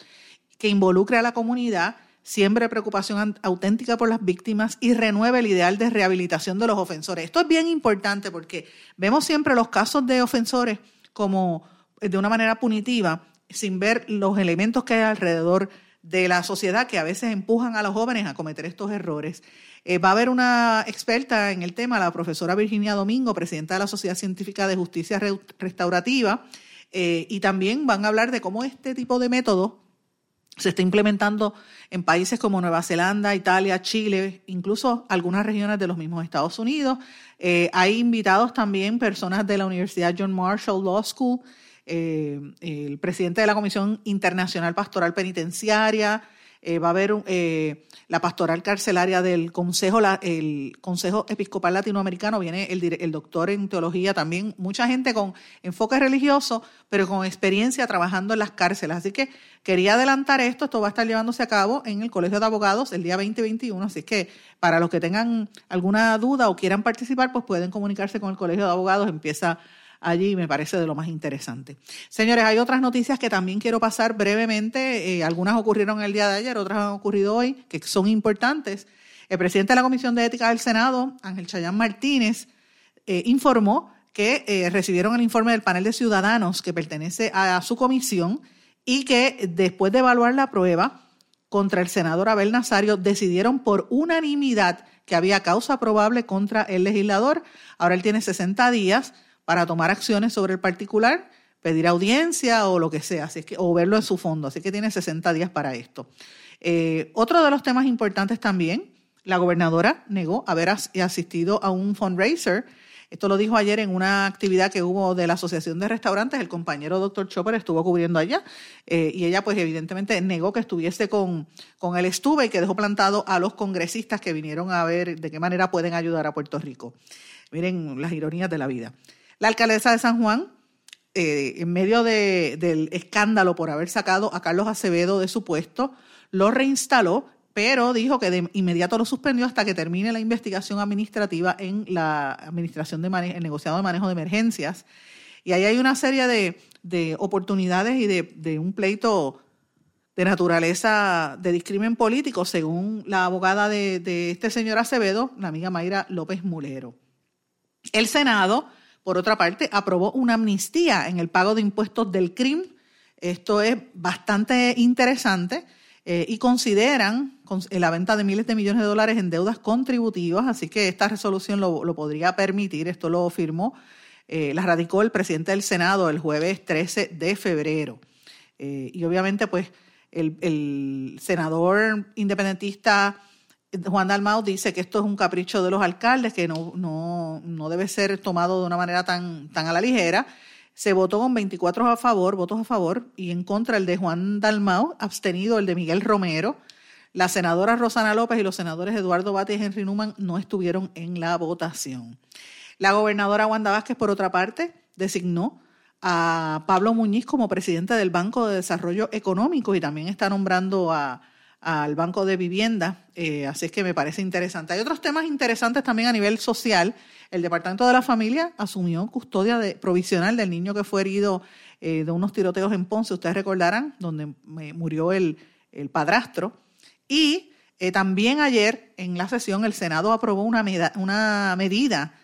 que involucre a la comunidad, siembre preocupación auténtica por las víctimas y renueve el ideal de rehabilitación de los ofensores. Esto es bien importante porque vemos siempre los casos de ofensores como de una manera punitiva, sin ver los elementos que hay alrededor de la sociedad que a veces empujan a los jóvenes a cometer estos errores. Eh, va a haber una experta en el tema, la profesora Virginia Domingo, presidenta de la Sociedad Científica de Justicia Restaurativa, eh, y también van a hablar de cómo este tipo de método se está implementando en países como Nueva Zelanda, Italia, Chile, incluso algunas regiones de los mismos Estados Unidos. Eh, hay invitados también personas de la Universidad John Marshall Law School, eh, el presidente de la Comisión Internacional Pastoral Penitenciaria, eh, va a haber eh, la pastoral carcelaria del Consejo, la, Consejo Episcopal Latinoamericano, viene el, el, doctor en teología también, mucha gente con enfoque religioso, pero con experiencia trabajando en las cárceles. Así que quería adelantar esto, esto va a estar llevándose a cabo en el Colegio de Abogados el día 2021, así que para los que tengan alguna duda o quieran participar, pues pueden comunicarse con el Colegio de Abogados, empieza allí me parece de lo más interesante. Señores, hay otras noticias que también quiero pasar brevemente. Eh, algunas ocurrieron el día de ayer, otras han ocurrido hoy, que son importantes. El presidente de la Comisión de Ética del Senado, Ángel Chayán Martínez, eh, informó que eh, recibieron el informe del panel de ciudadanos que pertenece a, su comisión y que después de evaluar la prueba contra el senador Abel Nazario decidieron por unanimidad que había causa probable contra el legislador. Ahora él tiene 60 días para tomar acciones sobre el particular, pedir audiencia o lo que sea, así que, o verlo en su fondo. Así que tiene 60 días para esto. Eh, otro de los temas importantes también, la gobernadora negó haber asistido a un fundraiser esto lo dijo ayer en una actividad que hubo de la Asociación de Restaurantes. El compañero doctor Chopper estuvo cubriendo allá eh, y ella pues evidentemente negó que estuviese con, con el estuve y que dejó plantado a los congresistas que vinieron a ver de qué manera pueden ayudar a Puerto Rico. Miren las ironías de la vida. La alcaldesa de San Juan, eh, en medio del escándalo por haber sacado a Carlos Acevedo de su puesto, lo reinstaló pero dijo que de inmediato lo suspendió hasta que termine la investigación administrativa en la Administración de el negociado de manejo de emergencias. Y ahí hay una serie de, oportunidades y de, un pleito de naturaleza de discrimen político, según la abogada de, de este señor Acevedo, la amiga Mayra López Mulero. El Senado, por otra parte, aprobó una amnistía en el pago de impuestos del CRIM. Esto es bastante interesante eh, y consideran la venta de miles de millones de dólares en deudas contributivas, así que esta resolución lo, podría permitir, esto lo firmó, eh, la radicó el presidente del Senado el jueves 13 de febrero. Eh, y obviamente, pues, el, senador independentista Juan Dalmau dice que esto es un capricho de los alcaldes, que no, no, no debe ser tomado de una manera tan, tan a la ligera se votó con 24 a favor, votos a favor, y en contra el de Juan Dalmau, abstenido el de Miguel Romero. La senadora Rosana López y los senadores Eduardo Bate y Henry Newman no estuvieron en la votación. La gobernadora Wanda Vázquez, por otra parte, designó a Pablo Muñiz como presidente del Banco de Desarrollo Económico y también está nombrando a al Banco de Vivienda, eh, así es que me parece interesante. Hay otros temas interesantes también a nivel social. El Departamento de la Familia asumió custodia provisional del niño que fue herido eh, de unos tiroteos en Ponce, ustedes recordarán, donde murió el, padrastro. Y eh, también ayer en la sesión el Senado aprobó una, una medida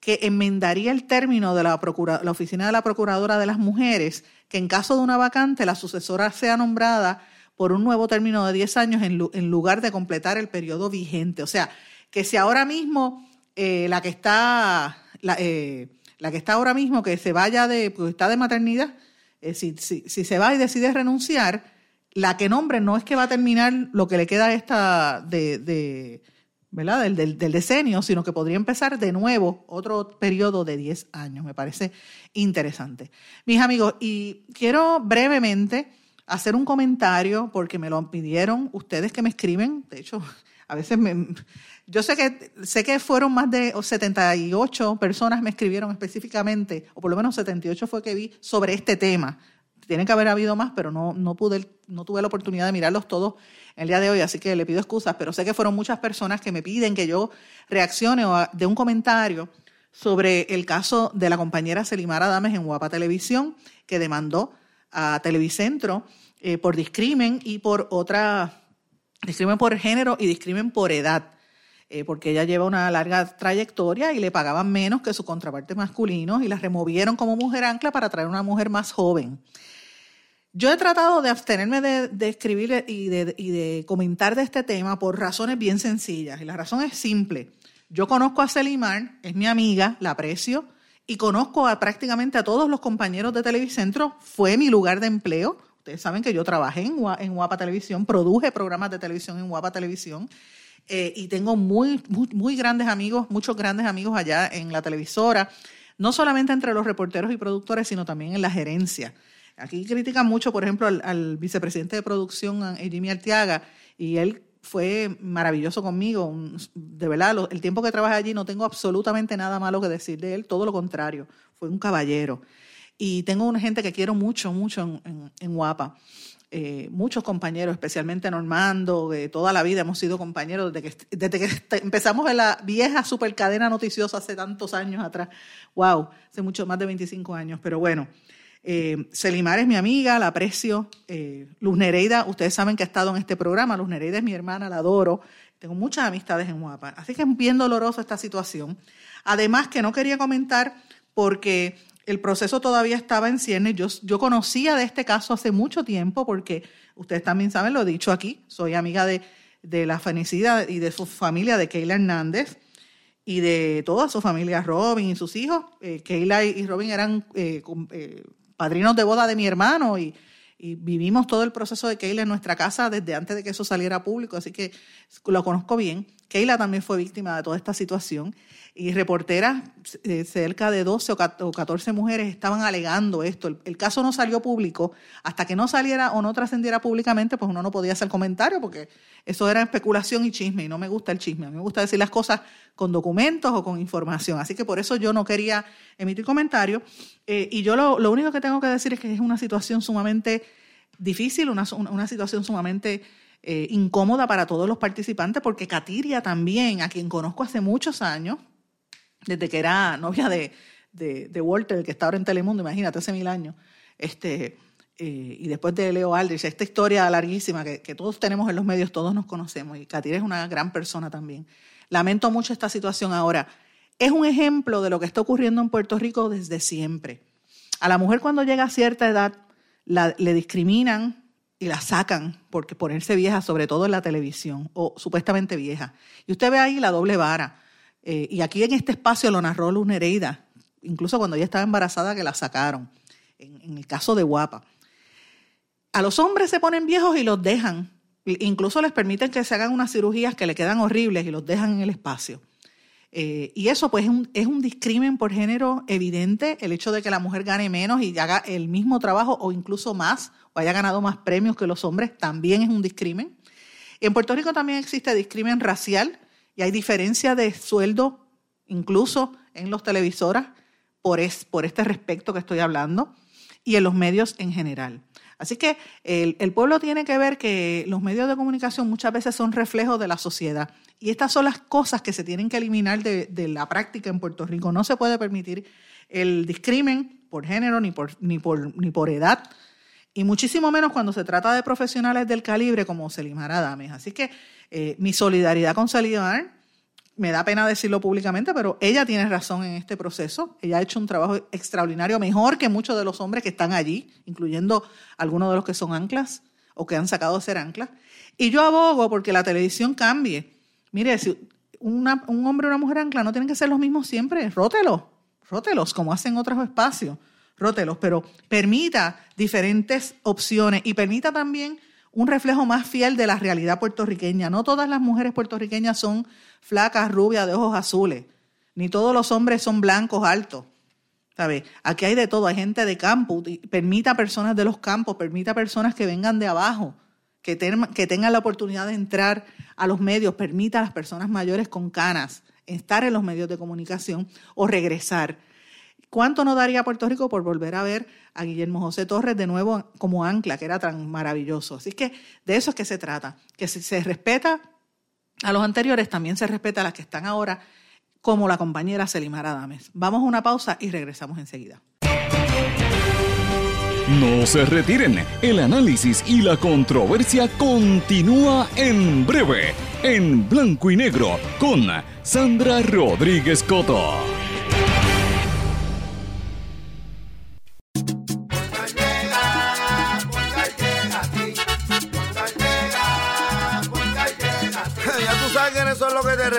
que enmendaría el término de la, la Oficina de la Procuradora de las Mujeres, que en caso de una vacante la sucesora sea nombrada por un nuevo término de 10 años en, lugar de completar el periodo vigente. O sea, que si ahora mismo eh, la que está eh, la, que está ahora mismo que se vaya de pues está de maternidad, eh, si, se va y decide renunciar, la que nombre no es que va a terminar lo que le queda esta de, ¿verdad? Del, del, del, decenio, sino que podría empezar de nuevo otro periodo de 10 años. Me parece interesante. Mis amigos, y quiero brevemente hacer un comentario porque me lo pidieron ustedes que me escriben. De hecho, a veces me, yo sé que sé que fueron más de 78 personas me escribieron específicamente, o por lo menos 78 fue que vi sobre este tema. Tienen que haber habido más, pero no, no pude, no tuve la oportunidad de mirarlos todos el día de hoy, así que le pido excusas, pero sé que fueron muchas personas que me piden que yo reaccione o de un comentario sobre el caso de la compañera Selimara Dames en Guapa Televisión, que demandó a Televicentro eh, por discrimen y por otra, discrimen por género y discrimen por edad, eh, porque ella lleva una larga trayectoria y le pagaban menos que su contraparte masculino y la removieron como mujer ancla para traer una mujer más joven. Yo he tratado de abstenerme de, escribir y de, comentar de este tema por razones bien sencillas. Y la razón es simple. Yo conozco a Selimar, es mi amiga, la aprecio, y conozco a prácticamente a todos los compañeros de Televicentro. Fue mi lugar de empleo. Ustedes saben que yo trabajé en, en Guapa Televisión, produje programas de televisión en Guapa Televisión. Eh, y tengo muy, muy, grandes amigos, muchos grandes amigos allá en la televisora, no solamente entre los reporteros y productores, sino también en la gerencia. Aquí critican mucho, por ejemplo, al, al vicepresidente de producción, Jimmy Arteaga, y él fue maravilloso conmigo. De verdad, el tiempo que trabajé allí no tengo absolutamente nada malo que decir de él, todo lo contrario, fue un caballero. Y tengo una gente que quiero mucho, mucho en, Guapa. Eh, muchos compañeros, especialmente Normando, de toda la vida hemos sido compañeros desde que, desde que empezamos en la vieja supercadena noticiosa hace tantos años atrás. ¡Wow! Hace mucho más de 25 años. Pero bueno, Eh, Selimar es mi amiga, la aprecio. Eh, Luz Nereida, ustedes saben que ha estado en este programa. Luz Nereida es mi hermana, la adoro. Tengo muchas amistades en Guapa. Así que es bien dolorosa esta situación. Además que no quería comentar porque el proceso todavía estaba en ciernes. Yo, conocía de este caso hace mucho tiempo porque ustedes también saben, lo he dicho aquí, soy amiga de, la fenicida y de su familia, de Keila Hernández y de toda su familia, Robin y sus hijos. Eh, Keila y Robin eran eh, eh, padrinos de boda de mi hermano y, y, vivimos todo el proceso de Keila en nuestra casa desde antes de que eso saliera público, así que lo conozco bien. Keila también fue víctima de toda esta situación y reporteras, eh, cerca de 12 o 14 mujeres estaban alegando esto. El, caso no salió público. Hasta que no saliera o no trascendiera públicamente, pues uno no podía hacer comentario porque eso era especulación y chisme y no me gusta el chisme. A mí me gusta decir las cosas con documentos o con información. Así que por eso yo no quería emitir comentario. Eh, y yo lo, único que tengo que decir es que es una situación sumamente difícil, una situación sumamente... Eh, incómoda para todos los participantes, porque Katiria también, a quien conozco hace muchos años, desde que era novia de, de, Walter, que está ahora en Telemundo, imagínate, hace mil años. Este, eh, y después de Leo Aldrich, esta historia larguísima que, que, todos tenemos en los medios, todos nos conocemos, y Katir es una gran persona también. Lamento mucho esta situación ahora. Es un ejemplo de lo que está ocurriendo en Puerto Rico desde siempre. A la mujer cuando llega a cierta edad la, le discriminan y la sacan porque ponerse vieja, sobre todo en la televisión, o supuestamente vieja. Y usted ve ahí la doble vara eh, y aquí en este espacio lo narró Luz Nereida, incluso cuando ella estaba embarazada que la sacaron, en, el caso de Guapa. A los hombres se ponen viejos y los dejan, incluso les permiten que se hagan unas cirugías que le quedan horribles y los dejan en el espacio. Eh, y eso pues es un, es un discrimen por género evidente, el hecho de que la mujer gane menos y haga el mismo trabajo o incluso más, haya ganado más premios que los hombres, también es un discrimen. En Puerto Rico también existe discrimen racial, y hay diferencia de sueldo incluso en los televisoras por, es, por este respecto que estoy hablando y en los medios en general. Así que el, pueblo tiene que ver que los medios de comunicación muchas veces son reflejos de la sociedad. Y estas son las cosas que se tienen que eliminar de, la práctica en Puerto Rico. No se puede permitir el discrimen por género ni por edad, y muchísimo menos cuando se trata de profesionales del calibre como Selimar Adames. Así que eh, mi solidaridad con Selimar, me da pena decirlo públicamente, pero ella tiene razón en este proceso. Ella ha hecho un trabajo extraordinario, mejor que muchos de los hombres que están allí, incluyendo algunos de los que son anclas o que han sacado de ser anclas. Y yo abogo porque la televisión cambie. Mire, si un hombre o una mujer ancla no tienen que ser los mismos siempre, rótelos, rótelos, como hacen otros espacios rótelos, pero permita diferentes opciones y permita también un reflejo más fiel de la realidad puertorriqueña. No todas las mujeres puertorriqueñas son flacas, rubias, de ojos azules, ni todos los hombres son blancos, altos. ¿Sabe? Aquí hay de todo, hay gente de campo, permita personas de los campos, permita personas que vengan de abajo, que, que tengan la oportunidad de entrar a los medios, permita a las personas mayores con canas estar en los medios de comunicación o regresar. ¿Cuánto no daría Puerto Rico por volver a ver a Guillermo José Torres de nuevo como ancla, que era tan maravilloso? Así que de eso es que se trata, que si se respeta a los anteriores, también se respeta a las que están ahora, como la compañera Selimar Adames. Vamos a una pausa y regresamos enseguida. No se retiren, el análisis y la controversia continúa en breve, en blanco y negro, con Sandra Rodríguez Coto.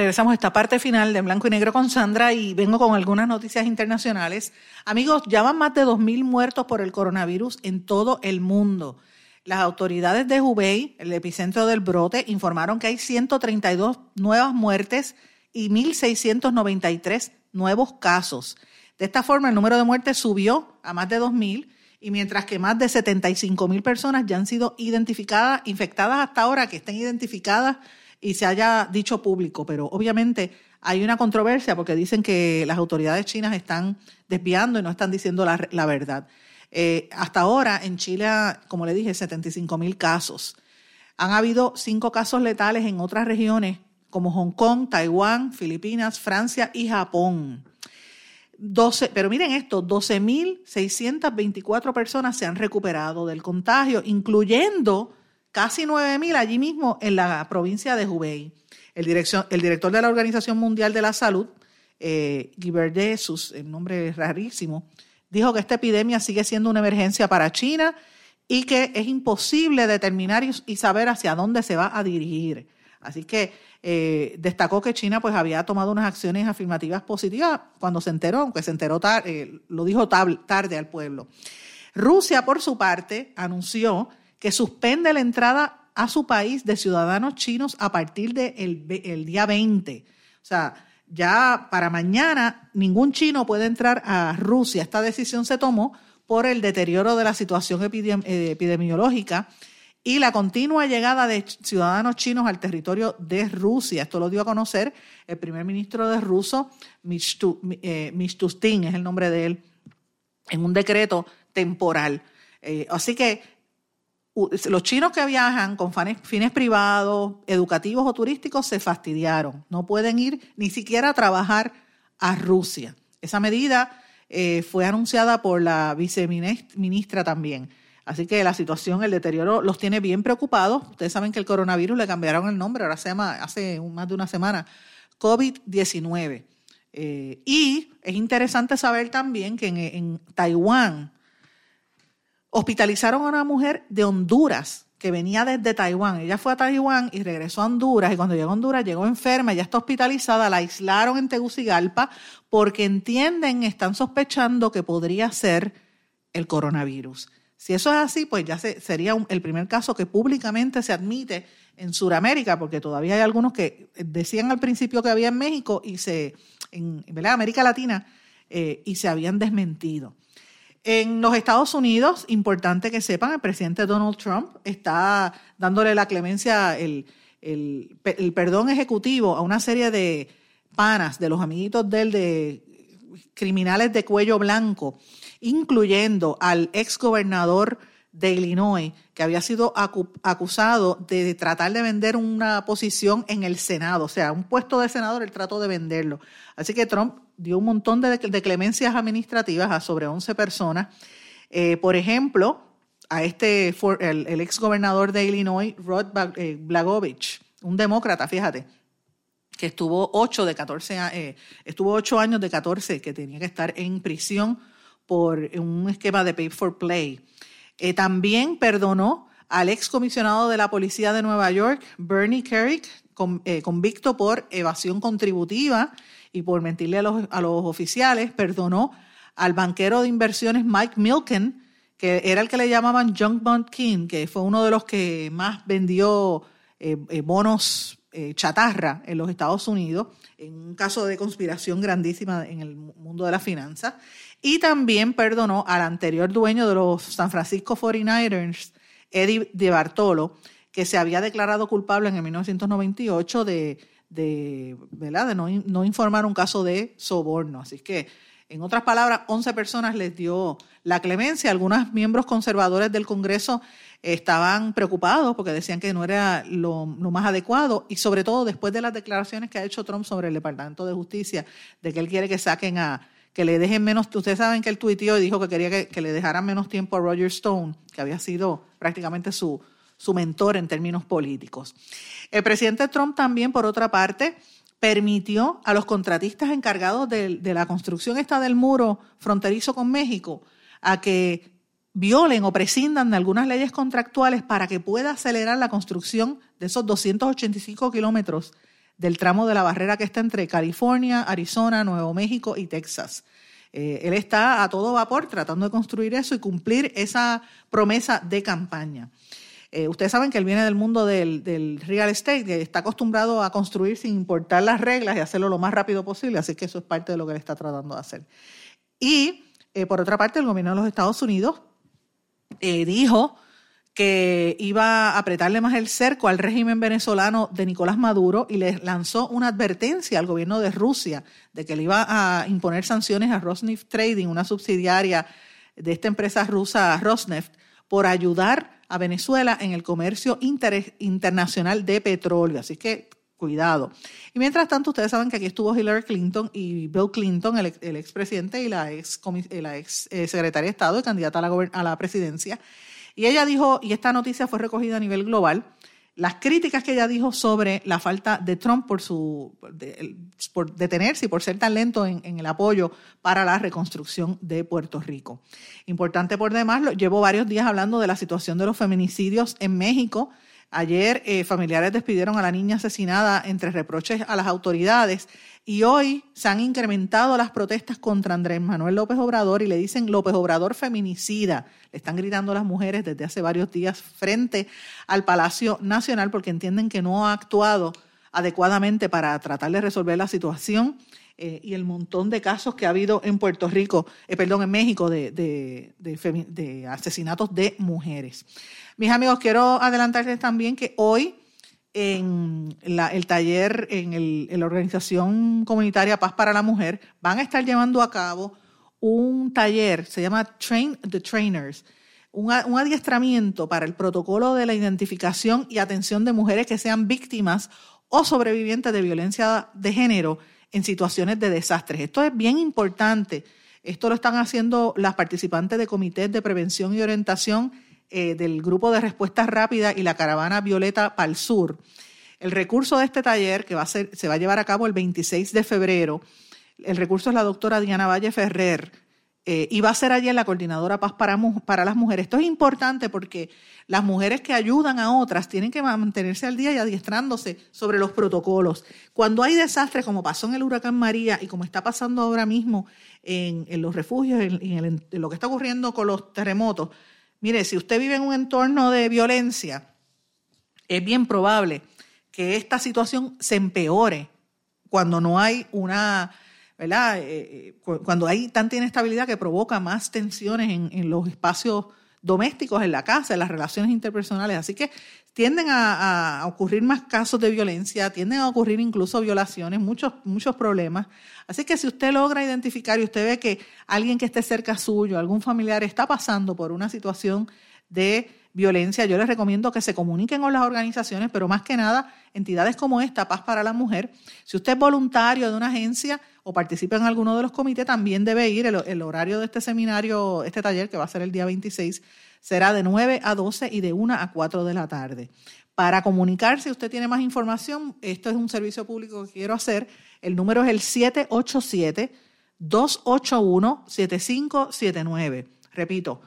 Regresamos a esta parte final de Blanco y Negro con Sandra y vengo con algunas noticias internacionales. Amigos, ya van más de 2.000 muertos por el coronavirus en todo el mundo. Las autoridades de Hubei, el epicentro del brote, informaron que hay 132 nuevas muertes y 1.693 nuevos casos. De esta forma, el número de muertes subió a más de 2.000 y mientras que más de 75.000 personas ya han sido identificadas, infectadas hasta ahora, que estén identificadas y se haya dicho público, pero obviamente hay una controversia porque dicen que las autoridades chinas están desviando y no están diciendo la, verdad. Eh, hasta ahora en Chile, como le dije, 75 mil casos. Han habido cinco casos letales en otras regiones como Hong Kong, Taiwán, Filipinas, Francia y Japón. 12, pero miren esto, 12.624 personas se han recuperado del contagio, incluyendo casi 9.000 allí mismo en la provincia de Hubei. El, el director de la Organización Mundial de la Salud, eh, el nombre es rarísimo, dijo que esta epidemia sigue siendo una emergencia para China y que es imposible determinar y, saber hacia dónde se va a dirigir. Así que eh, destacó que China pues había tomado unas acciones afirmativas positivas cuando se enteró, aunque se enteró tarde, eh, lo dijo tarde al pueblo. Rusia, por su parte, anunció que suspende la entrada a su país de ciudadanos chinos a partir del el día 20. O sea, ya para mañana ningún chino puede entrar a Rusia. Esta decisión se tomó por el deterioro de la situación eh, epidemiológica y la continua llegada de ciudadanos chinos al territorio de Rusia. Esto lo dio a conocer el primer ministro de Ruso, eh, Mishtustin, es el nombre de él, en un decreto temporal. Eh, así que los chinos que viajan con fines privados, educativos o turísticos se fastidiaron. No pueden ir ni siquiera a trabajar a Rusia. Esa medida eh, fue anunciada por la viceministra también. Así que la situación, el deterioro los tiene bien preocupados. Ustedes saben que el coronavirus le cambiaron el nombre, ahora se llama, hace más de una semana, COVID-19. Eh, y es interesante saber también que en Taiwán, hospitalizaron a una mujer de Honduras que venía desde Taiwán. Ella fue a Taiwán y regresó a Honduras y cuando llegó a Honduras llegó enferma, ya está hospitalizada, la aislaron en Tegucigalpa porque entienden, están sospechando que podría ser el coronavirus. Si eso es así, pues ya sería el primer caso que públicamente se admite en Sudamérica, porque todavía hay algunos que decían al principio que había en México y se, en América Latina, eh, y se habían desmentido. En los Estados Unidos, importante que sepan, el presidente Donald Trump está dándole la clemencia, el, perdón ejecutivo a una serie de panas, de los amiguitos de él, de criminales de cuello blanco, incluyendo al ex gobernador de Illinois, que había sido acusado de tratar de vender una posición en el Senado, o sea, un puesto de senador, él trató de venderlo. Así que Trump dio un montón de, clemencias administrativas a sobre 11 personas. Eh, por ejemplo, a este, el, ex gobernador de Illinois, Rod Blagojevich, un demócrata, fíjate, que estuvo ocho de 14, eh, estuvo ocho años de 14 que tenía que estar en prisión por un esquema de pay for play. Eh, también perdonó al ex comisionado de la policía de Nueva York, Bernie Kerrick, eh, convicto por evasión contributiva y por mentirle a los, a los oficiales, perdonó al banquero de inversiones Mike Milken, que era el que le llamaban Junk Bond King, que fue uno de los que más vendió bonos eh, chatarra en los Estados Unidos, en un caso de conspiración grandísima en el mundo de la finanza, y también perdonó al anterior dueño de los San Francisco 49ers, Eddie de Bartolo, que se había declarado culpable en el 1998 de, de, ¿verdad? de no, no informar un caso de soborno. Así que, en otras palabras, 11 personas les dio la clemencia. Algunos miembros conservadores del Congreso estaban preocupados porque decían que no era lo, más adecuado y sobre todo después de las declaraciones que ha hecho Trump sobre el Departamento de Justicia, de que él quiere que saquen a, que le dejen menos, ustedes saben que él tuiteó y dijo que quería que, le dejaran menos tiempo a Roger Stone, que había sido prácticamente su, su mentor en términos políticos. El presidente Trump también, por otra parte, permitió a los contratistas encargados de, la construcción esta del muro fronterizo con México a que violen o prescindan de algunas leyes contractuales para que pueda acelerar la construcción de esos 285 kilómetros del tramo de la barrera que está entre California, Arizona, Nuevo México y Texas. Eh, él está a todo vapor tratando de construir eso y cumplir esa promesa de campaña. Eh, ustedes saben que él viene del mundo del, real estate, que está acostumbrado a construir sin importar las reglas y hacerlo lo más rápido posible, así que eso es parte de lo que él está tratando de hacer. Y eh, por otra parte, el gobierno de los Estados Unidos eh, dijo que iba a apretarle más el cerco al régimen venezolano de Nicolás Maduro y le lanzó una advertencia al gobierno de Rusia de que le iba a imponer sanciones a Rosneft Trading, una subsidiaria de esta empresa rusa Rosneft, por ayudar a Venezuela en el comercio internacional de petróleo. Así que cuidado. Y mientras tanto, ustedes saben que aquí estuvo Hillary Clinton y Bill Clinton, el, el expresidente y la ex, ex eh, secretaria de Estado y candidata a la presidencia. Y ella dijo, y esta noticia fue recogida a nivel global, las críticas que ella dijo sobre la falta de Trump por su por detenerse y por ser tan lento en, en, el apoyo para la reconstrucción de Puerto Rico. Importante por demás, llevo varios días hablando de la situación de los feminicidios en México. Ayer eh, familiares despidieron a la niña asesinada entre reproches a las autoridades y hoy se han incrementado las protestas contra Andrés Manuel López Obrador y le dicen López Obrador feminicida. Le están gritando las mujeres desde hace varios días frente al Palacio Nacional porque entienden que no ha actuado adecuadamente para tratar de resolver la situación eh, y el montón de casos que ha habido en Puerto Rico, eh, perdón, en México de, de, de asesinatos de mujeres. Mis amigos, quiero adelantarles también que hoy en el taller, en, la organización comunitaria Paz para la Mujer, van a estar llevando a cabo un taller, se llama Train the Trainers, un, un, adiestramiento para el protocolo de la identificación y atención de mujeres que sean víctimas o sobrevivientes de violencia de género en situaciones de desastres. Esto es bien importante. Esto lo están haciendo las participantes de comités de prevención y orientación eh, del grupo de respuestas rápidas y la caravana Violeta para el Sur. El recurso de este taller, que va a ser, se va a llevar a cabo el 26 de febrero, el recurso es la doctora Diana Valle Ferrer, eh, va a ser allí la coordinadora Paz para, para las Mujeres. Esto es importante porque las mujeres que ayudan a otras tienen que mantenerse al día y adiestrándose sobre los protocolos. Cuando hay desastres, como pasó en el huracán María y como está pasando ahora mismo en, los refugios, en lo que está ocurriendo con los terremotos, Mire, si usted vive en un entorno de violencia, es bien probable que esta situación se empeore cuando no hay una, ¿verdad? Eh, eh, cuando hay tanta inestabilidad que provoca más tensiones en, los espacios domésticos, en la casa, en las relaciones interpersonales. Así que tienden a, ocurrir más casos de violencia, tienden a ocurrir incluso violaciones, muchos, muchos problemas. Así que si usted logra identificar y usted ve que alguien que esté cerca suyo, algún familiar está pasando por una situación de violencia, yo les recomiendo que se comuniquen con las organizaciones, pero más que nada, entidades como esta, Paz para la Mujer. Si usted es voluntario de una agencia o participa en alguno de los comités, también debe ir. El, horario de este seminario, este taller, que va a ser el día 26, será de 9 a 12 y de 1 a 4 de la tarde. Para comunicarse, si usted tiene más información, esto es un servicio público que quiero hacer. El número es el 787 281 7579. Repito,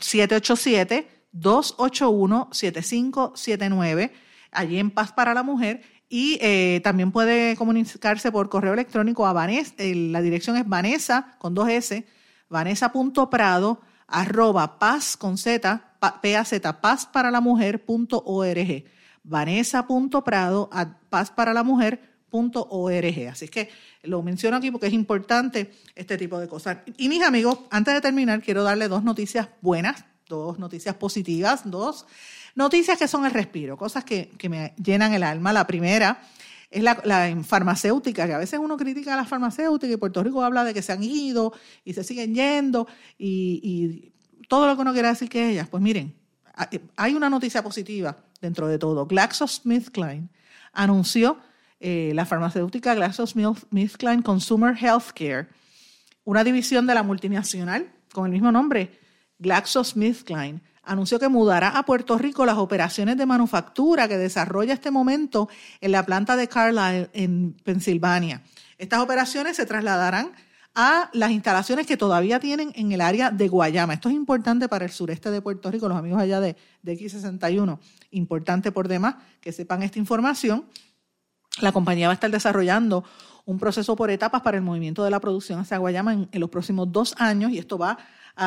787 281-7579, allí en Paz para la Mujer. Y eh, también puede comunicarse por correo electrónico a Vanessa, la dirección es Vanessa con dos S, vanessa.prado arroba paz con Z, z paz para la mujer. Vanessa.prado paz para la mujer punto org. Así que lo menciono aquí porque es importante este tipo de cosas. Y mis amigos, antes de terminar, quiero darle dos noticias buenas dos noticias positivas, dos noticias que son el respiro, cosas que, me llenan el alma. La primera es la, farmacéutica, que a veces uno critica a las farmacéuticas y Puerto Rico habla de que se han ido y se siguen yendo y, todo lo que uno quiere decir que ellas. Pues miren, hay una noticia positiva dentro de todo. GlaxoSmithKline anunció eh, la farmacéutica GlaxoSmithKline Consumer Healthcare, una división de la multinacional con el mismo nombre, GlaxoSmithKline anunció que mudará a Puerto Rico las operaciones de manufactura que desarrolla este momento en la planta de Carlisle en Pensilvania. Estas operaciones se trasladarán a las instalaciones que todavía tienen en el área de Guayama. Esto es importante para el sureste de Puerto Rico, los amigos allá de, de X61. Importante por demás que sepan esta información. La compañía va a estar desarrollando un proceso por etapas para el movimiento de la producción hacia Guayama en, en los próximos dos años y esto va a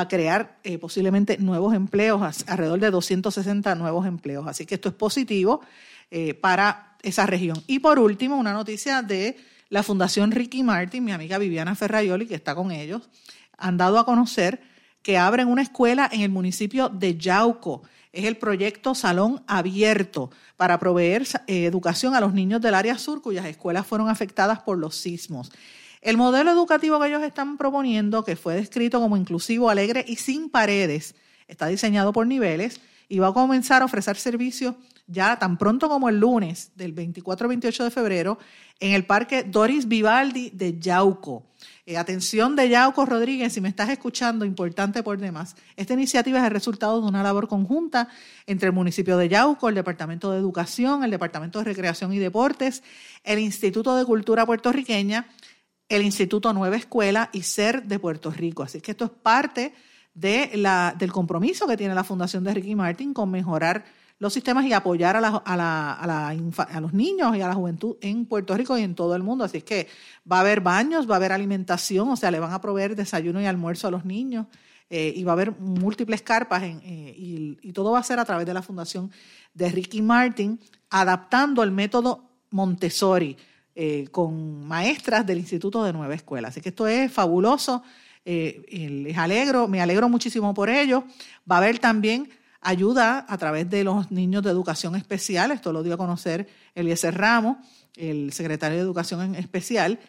crear eh, posiblemente nuevos empleos, alrededor de 260 nuevos empleos. Así que esto es positivo eh, para esa región. Y por último, una noticia de la Fundación Ricky Martin, mi amiga Viviana Ferraioli, que está con ellos, han dado a conocer que abren una escuela en el municipio de Yauco. Es el proyecto Salón Abierto para proveer eh, educación a los niños del área sur cuyas escuelas fueron afectadas por los sismos. El modelo educativo que ellos están proponiendo, que fue descrito como inclusivo, alegre y sin paredes, está diseñado por niveles y va a comenzar a ofrecer servicios ya tan pronto como el lunes del 24 al 28 de febrero en el Parque Doris Vivaldi de Yauco. Eh, atención de Yauco Rodríguez, si me estás escuchando, importante por demás. Esta iniciativa es el resultado de una labor conjunta entre el municipio de Yauco, el Departamento de Educación, el Departamento de Recreación y Deportes, el Instituto de Cultura Puertorriqueña el Instituto Nueva Escuela y SER de Puerto Rico. Así que esto es parte de la, del compromiso que tiene la Fundación de Ricky Martin con mejorar los sistemas y apoyar a, a, los niños y a la juventud en Puerto Rico y en todo el mundo. Así que va a haber baños, va a haber alimentación, o sea, le van a proveer desayuno y almuerzo a los niños eh, y va a haber múltiples carpas eh, y todo va a ser a través de la Fundación de Ricky Martin, adaptando el método Montessori eh, con maestras del Instituto de Nueva Escuela. Así que esto es fabuloso. Eh, les alegro, me alegro muchísimo por ello. Va a haber también ayuda a través de los niños de educación especial. Esto lo dio a conocer Eliezer Ramos, el secretario de Educación Especial.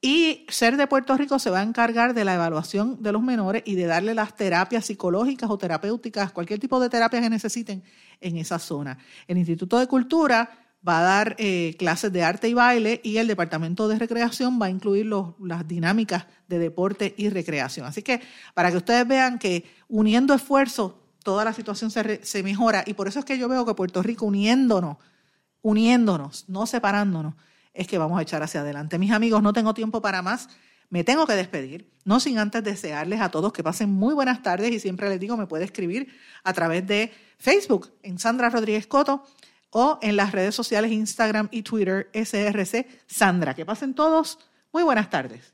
Y SER de Puerto Rico se va a encargar de la evaluación de los menores y de darle las terapias psicológicas o terapéuticas, cualquier tipo de terapia que necesiten en esa zona. El Instituto de Cultura va a dar eh, clases de arte y baile y el Departamento de Recreación va a incluir las dinámicas de deporte y recreación. Así que para que ustedes vean que uniendo esfuerzos, toda la situación se, se mejora y por eso es que yo veo que Puerto Rico uniéndonos, uniéndonos, no separándonos, es que vamos a echar hacia adelante. Mis amigos, no tengo tiempo para más. Me tengo que despedir, no sin antes desearles a todos que pasen muy buenas tardes y siempre les digo, me puede escribir a través de Facebook en Sandra Rodríguez Coto o en las redes sociales Instagram y Twitter SRC Sandra. Que pasen todos. Muy buenas tardes.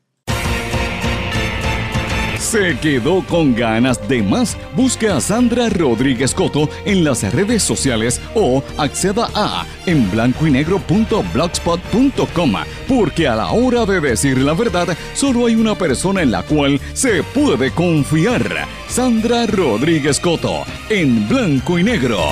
¿Se quedó con ganas de más? Busque a Sandra Rodríguez Coto en las redes sociales o acceda a en blanco y negro.blogspot.com porque a la hora de decir la verdad solo hay una persona en la cual se puede confiar. Sandra Rodríguez Coto en blanco y negro.